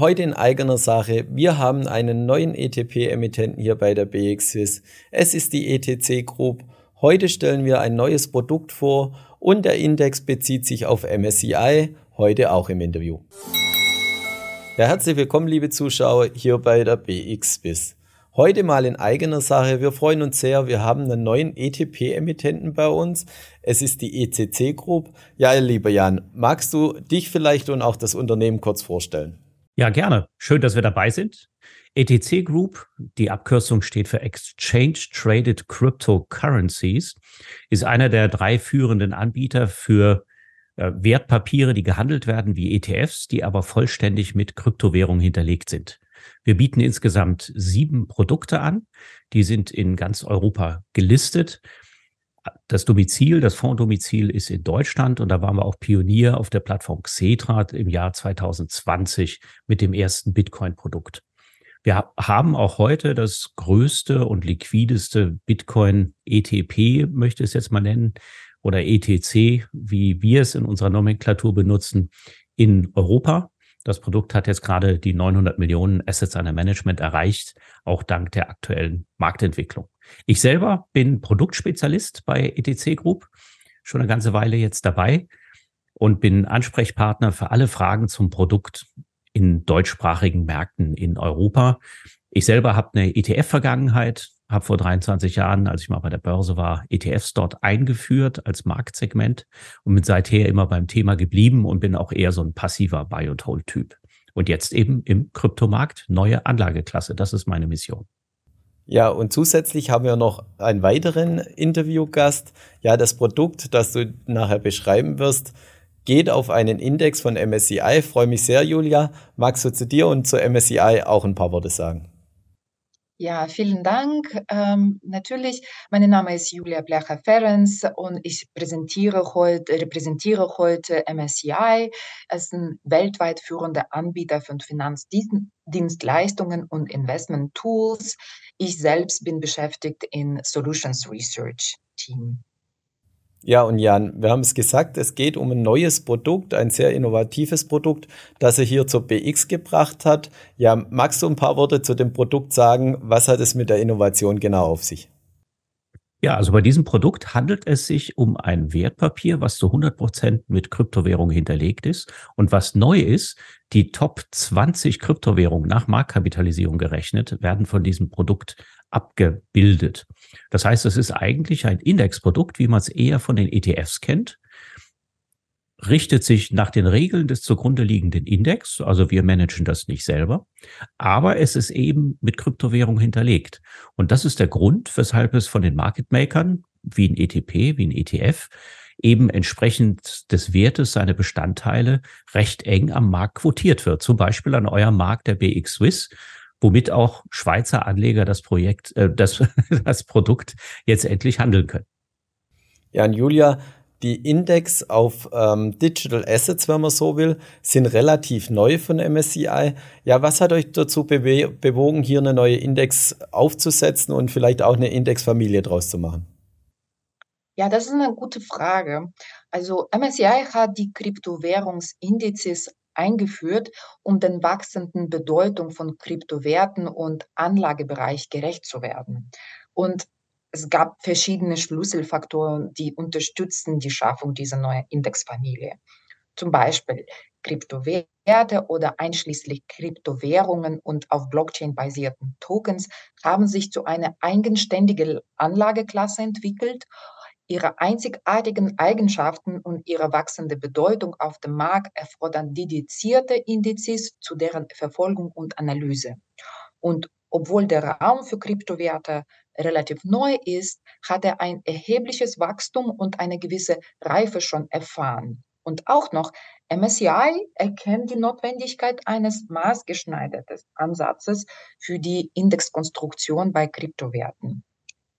Heute in eigener Sache. Wir haben einen neuen ETP-Emittenten hier bei der BXWIS. Es ist die ETC Group. Heute stellen wir ein neues Produkt vor und der Index bezieht sich auf MSCI, heute auch im Interview. Ja, herzlich willkommen, liebe Zuschauer, hier bei der BXWIS. Heute mal in eigener Sache. Wir freuen uns sehr. Wir haben einen neuen ETP-Emittenten bei uns. Es ist die ECC Group. Ja, lieber Jan, magst du dich vielleicht und auch das Unternehmen kurz vorstellen? Ja, gerne. Schön, dass wir dabei sind. ETC Group, die Abkürzung steht für Exchange Traded Cryptocurrencies, ist einer der drei führenden Anbieter für äh, Wertpapiere, die gehandelt werden wie ETFs, die aber vollständig mit Kryptowährungen hinterlegt sind. Wir bieten insgesamt sieben Produkte an. Die sind in ganz Europa gelistet. Das Domizil, das Fonddomizil ist in Deutschland und da waren wir auch Pionier auf der Plattform Xetra im Jahr 2020 mit dem ersten Bitcoin-Produkt. Wir haben auch heute das größte und liquideste Bitcoin ETP, möchte ich es jetzt mal nennen, oder ETC, wie wir es in unserer Nomenklatur benutzen, in Europa. Das Produkt hat jetzt gerade die 900 Millionen Assets under Management erreicht, auch dank der aktuellen Marktentwicklung. Ich selber bin Produktspezialist bei ETC Group, schon eine ganze Weile jetzt dabei und bin Ansprechpartner für alle Fragen zum Produkt in deutschsprachigen Märkten in Europa. Ich selber habe eine ETF-Vergangenheit, habe vor 23 Jahren, als ich mal bei der Börse war, ETFs dort eingeführt als Marktsegment und bin seither immer beim Thema geblieben und bin auch eher so ein passiver Buy-and-Hold-Typ. Und jetzt eben im Kryptomarkt neue Anlageklasse. Das ist meine Mission. Ja, und zusätzlich haben wir noch einen weiteren Interviewgast. Ja, das Produkt, das du nachher beschreiben wirst, geht auf einen Index von MSCI. Freue mich sehr, Julia. Magst du zu dir und zu MSCI auch ein paar Worte sagen? Ja, vielen Dank. Ähm, natürlich, mein Name ist Julia Blecher-Ferenc und ich präsentiere heute, repräsentiere heute MSCI als ein weltweit führender Anbieter von Finanzdienstleistungen und Investment Tools. Ich selbst bin beschäftigt in Solutions Research Team. Ja, und Jan, wir haben es gesagt, es geht um ein neues Produkt, ein sehr innovatives Produkt, das er hier zur BX gebracht hat. Ja, magst du ein paar Worte zu dem Produkt sagen? Was hat es mit der Innovation genau auf sich? Ja, also bei diesem Produkt handelt es sich um ein Wertpapier, was zu 100 Prozent mit Kryptowährungen hinterlegt ist. Und was neu ist, die Top 20 Kryptowährungen nach Marktkapitalisierung gerechnet werden von diesem Produkt abgebildet. Das heißt, es ist eigentlich ein Indexprodukt, wie man es eher von den ETFs kennt, richtet sich nach den Regeln des zugrunde liegenden Index, also wir managen das nicht selber, aber es ist eben mit Kryptowährung hinterlegt. Und das ist der Grund, weshalb es von den Market Makern, wie ein ETP, wie ein ETF, eben entsprechend des Wertes seine Bestandteile recht eng am Markt quotiert wird. Zum Beispiel an eurem Markt der BX Swiss, womit auch Schweizer Anleger das Projekt, äh, das, das Produkt jetzt endlich handeln können. Ja, und Julia, die Index auf ähm, Digital Assets, wenn man so will, sind relativ neu von MSCI. Ja, was hat euch dazu bewe bewogen, hier eine neue Index aufzusetzen und vielleicht auch eine Indexfamilie draus zu machen? Ja, das ist eine gute Frage. Also MSCI hat die Kryptowährungsindizes eingeführt, um den wachsenden Bedeutung von Kryptowerten und Anlagebereich gerecht zu werden. Und es gab verschiedene Schlüsselfaktoren, die unterstützen die Schaffung dieser neuen Indexfamilie. Zum Beispiel Kryptowerte oder einschließlich Kryptowährungen und auf Blockchain basierten Tokens haben sich zu einer eigenständigen Anlageklasse entwickelt Ihre einzigartigen Eigenschaften und ihre wachsende Bedeutung auf dem Markt erfordern dedizierte Indizes zu deren Verfolgung und Analyse. Und obwohl der Raum für Kryptowerte relativ neu ist, hat er ein erhebliches Wachstum und eine gewisse Reife schon erfahren. Und auch noch, MSCI erkennt die Notwendigkeit eines maßgeschneiderten Ansatzes für die Indexkonstruktion bei Kryptowerten.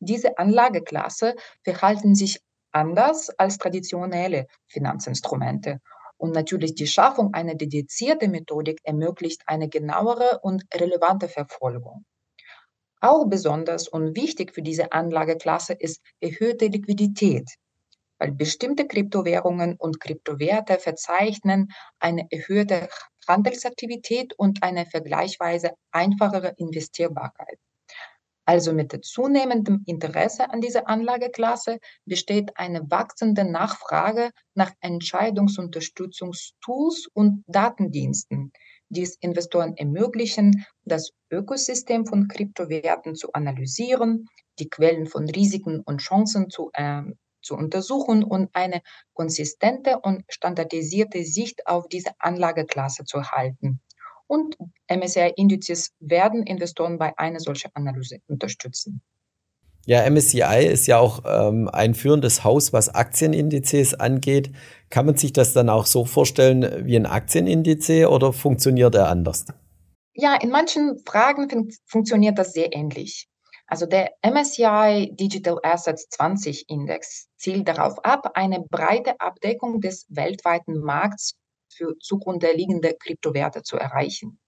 Diese Anlageklasse verhalten sich anders als traditionelle Finanzinstrumente. Und natürlich die Schaffung einer dedizierten Methodik ermöglicht eine genauere und relevante Verfolgung. Auch besonders und wichtig für diese Anlageklasse ist erhöhte Liquidität, weil bestimmte Kryptowährungen und Kryptowerte verzeichnen eine erhöhte Handelsaktivität und eine vergleichsweise einfachere Investierbarkeit. Also mit zunehmendem Interesse an dieser Anlageklasse besteht eine wachsende Nachfrage nach Entscheidungsunterstützungstools und Datendiensten, die es Investoren ermöglichen, das Ökosystem von Kryptowerten zu analysieren, die Quellen von Risiken und Chancen zu, äh, zu untersuchen und eine konsistente und standardisierte Sicht auf diese Anlageklasse zu erhalten und MSCI-Indizes werden Investoren bei einer solchen Analyse unterstützen. Ja, MSCI ist ja auch ähm, ein führendes Haus, was Aktienindizes angeht. Kann man sich das dann auch so vorstellen wie ein Aktienindiz oder funktioniert er anders? Ja, in manchen Fragen fun funktioniert das sehr ähnlich. Also der MSCI Digital Assets 20 Index zielt darauf ab, eine breite Abdeckung des weltweiten Markts für zugrunde liegende Kryptowerte zu erreichen.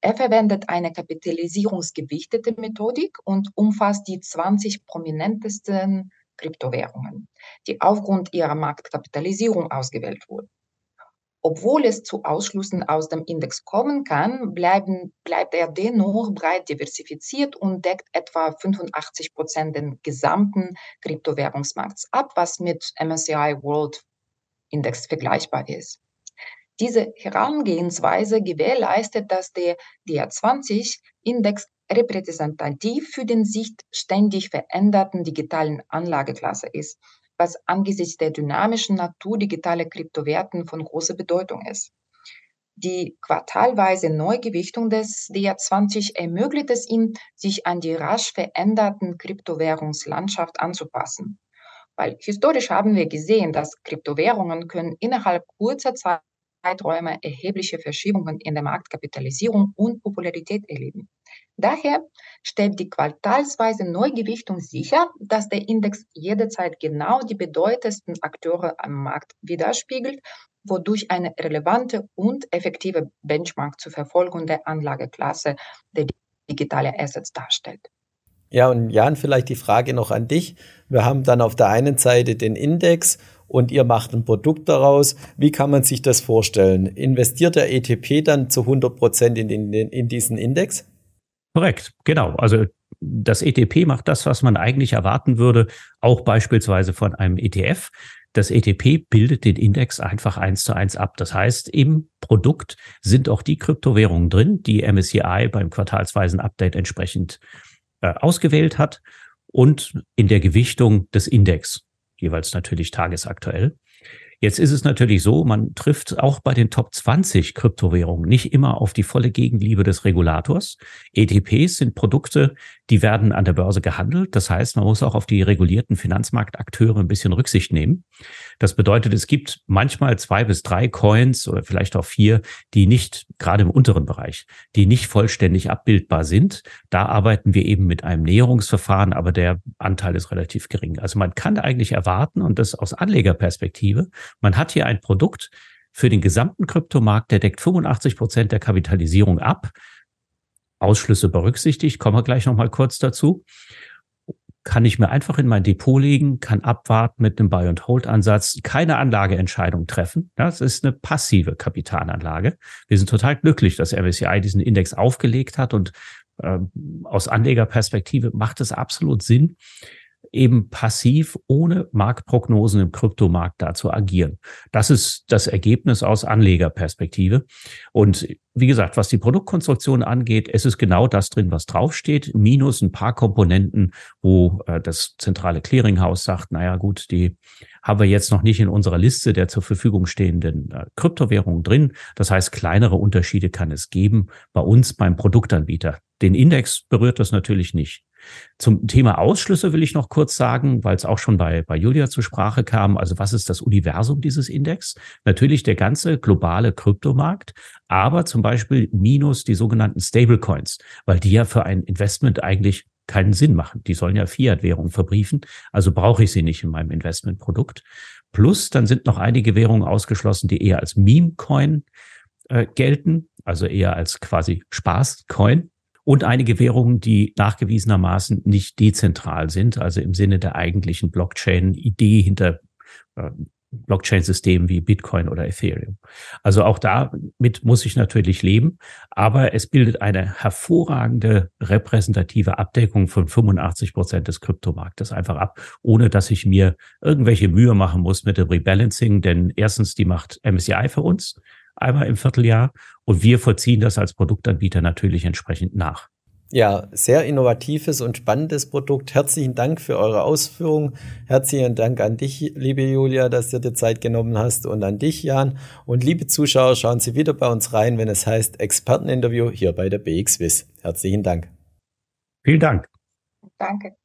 Er verwendet eine kapitalisierungsgewichtete Methodik und umfasst die 20 prominentesten Kryptowährungen, die aufgrund ihrer Marktkapitalisierung ausgewählt wurden. Obwohl es zu Ausschlüssen aus dem Index kommen kann, bleiben, bleibt er dennoch breit diversifiziert und deckt etwa 85 Prozent den gesamten Kryptowährungsmarkts ab, was mit MSCI World Index vergleichbar ist. Diese Herangehensweise gewährleistet, dass der DR20-Index repräsentativ für den sich ständig veränderten digitalen Anlageklasse ist, was angesichts der dynamischen Natur digitaler Kryptowerten von großer Bedeutung ist. Die quartalweise Neugewichtung des DR20 ermöglicht es ihm, sich an die rasch veränderten Kryptowährungslandschaft anzupassen. Weil historisch haben wir gesehen, dass Kryptowährungen können innerhalb kurzer Zeit Zeiträume erhebliche Verschiebungen in der Marktkapitalisierung und Popularität erleben. Daher stellt die quartalsweise Neugewichtung sicher, dass der Index jederzeit genau die bedeutendsten Akteure am Markt widerspiegelt, wodurch eine relevante und effektive Benchmark zur Verfolgung der Anlageklasse der digitale Assets darstellt. Ja, und Jan, vielleicht die Frage noch an dich. Wir haben dann auf der einen Seite den Index und ihr macht ein Produkt daraus. Wie kann man sich das vorstellen? Investiert der ETP dann zu 100 Prozent in, in, in diesen Index? Korrekt, genau. Also das ETP macht das, was man eigentlich erwarten würde, auch beispielsweise von einem ETF. Das ETP bildet den Index einfach eins zu eins ab. Das heißt, im Produkt sind auch die Kryptowährungen drin, die MSCI beim quartalsweisen Update entsprechend äh, ausgewählt hat und in der Gewichtung des Index jeweils natürlich tagesaktuell. Jetzt ist es natürlich so, man trifft auch bei den Top 20 Kryptowährungen nicht immer auf die volle Gegenliebe des Regulators. ETPs sind Produkte, die werden an der Börse gehandelt. Das heißt, man muss auch auf die regulierten Finanzmarktakteure ein bisschen Rücksicht nehmen. Das bedeutet, es gibt manchmal zwei bis drei Coins oder vielleicht auch vier, die nicht, gerade im unteren Bereich, die nicht vollständig abbildbar sind. Da arbeiten wir eben mit einem Näherungsverfahren, aber der Anteil ist relativ gering. Also man kann eigentlich erwarten, und das aus Anlegerperspektive, man hat hier ein Produkt für den gesamten Kryptomarkt, der deckt 85 Prozent der Kapitalisierung ab. Ausschlüsse berücksichtigt, kommen wir gleich nochmal kurz dazu. Kann ich mir einfach in mein Depot legen, kann abwarten mit einem Buy-and-Hold-Ansatz, keine Anlageentscheidung treffen. Das ist eine passive Kapitalanlage. Wir sind total glücklich, dass MSCI diesen Index aufgelegt hat und äh, aus Anlegerperspektive macht es absolut Sinn, eben passiv ohne Marktprognosen im Kryptomarkt da zu agieren. Das ist das Ergebnis aus Anlegerperspektive. Und wie gesagt, was die Produktkonstruktion angeht, es ist genau das drin, was draufsteht, minus ein paar Komponenten, wo äh, das zentrale Clearinghouse sagt, naja gut, die haben wir jetzt noch nicht in unserer Liste der zur Verfügung stehenden äh, Kryptowährungen drin. Das heißt, kleinere Unterschiede kann es geben bei uns beim Produktanbieter. Den Index berührt das natürlich nicht. Zum Thema Ausschlüsse will ich noch kurz sagen, weil es auch schon bei, bei Julia zur Sprache kam. Also was ist das Universum dieses Index? Natürlich der ganze globale Kryptomarkt, aber zum Beispiel minus die sogenannten Stablecoins, weil die ja für ein Investment eigentlich keinen Sinn machen. Die sollen ja Fiat-Währung verbriefen, also brauche ich sie nicht in meinem Investmentprodukt. Plus, dann sind noch einige Währungen ausgeschlossen, die eher als Meme-Coin äh, gelten, also eher als quasi Spaß-Coin und einige Währungen, die nachgewiesenermaßen nicht dezentral sind, also im Sinne der eigentlichen Blockchain-Idee hinter äh, Blockchain-Systemen wie Bitcoin oder Ethereum. Also auch damit muss ich natürlich leben, aber es bildet eine hervorragende repräsentative Abdeckung von 85 Prozent des Kryptomarktes einfach ab, ohne dass ich mir irgendwelche Mühe machen muss mit dem Rebalancing, denn erstens, die macht MSCI für uns einmal im Vierteljahr und wir vollziehen das als Produktanbieter natürlich entsprechend nach. Ja, sehr innovatives und spannendes Produkt. Herzlichen Dank für eure Ausführungen. Herzlichen Dank an dich, liebe Julia, dass du dir Zeit genommen hast und an dich, Jan. Und liebe Zuschauer, schauen Sie wieder bei uns rein, wenn es heißt Experteninterview hier bei der BXWIS. Herzlichen Dank. Vielen Dank. Danke.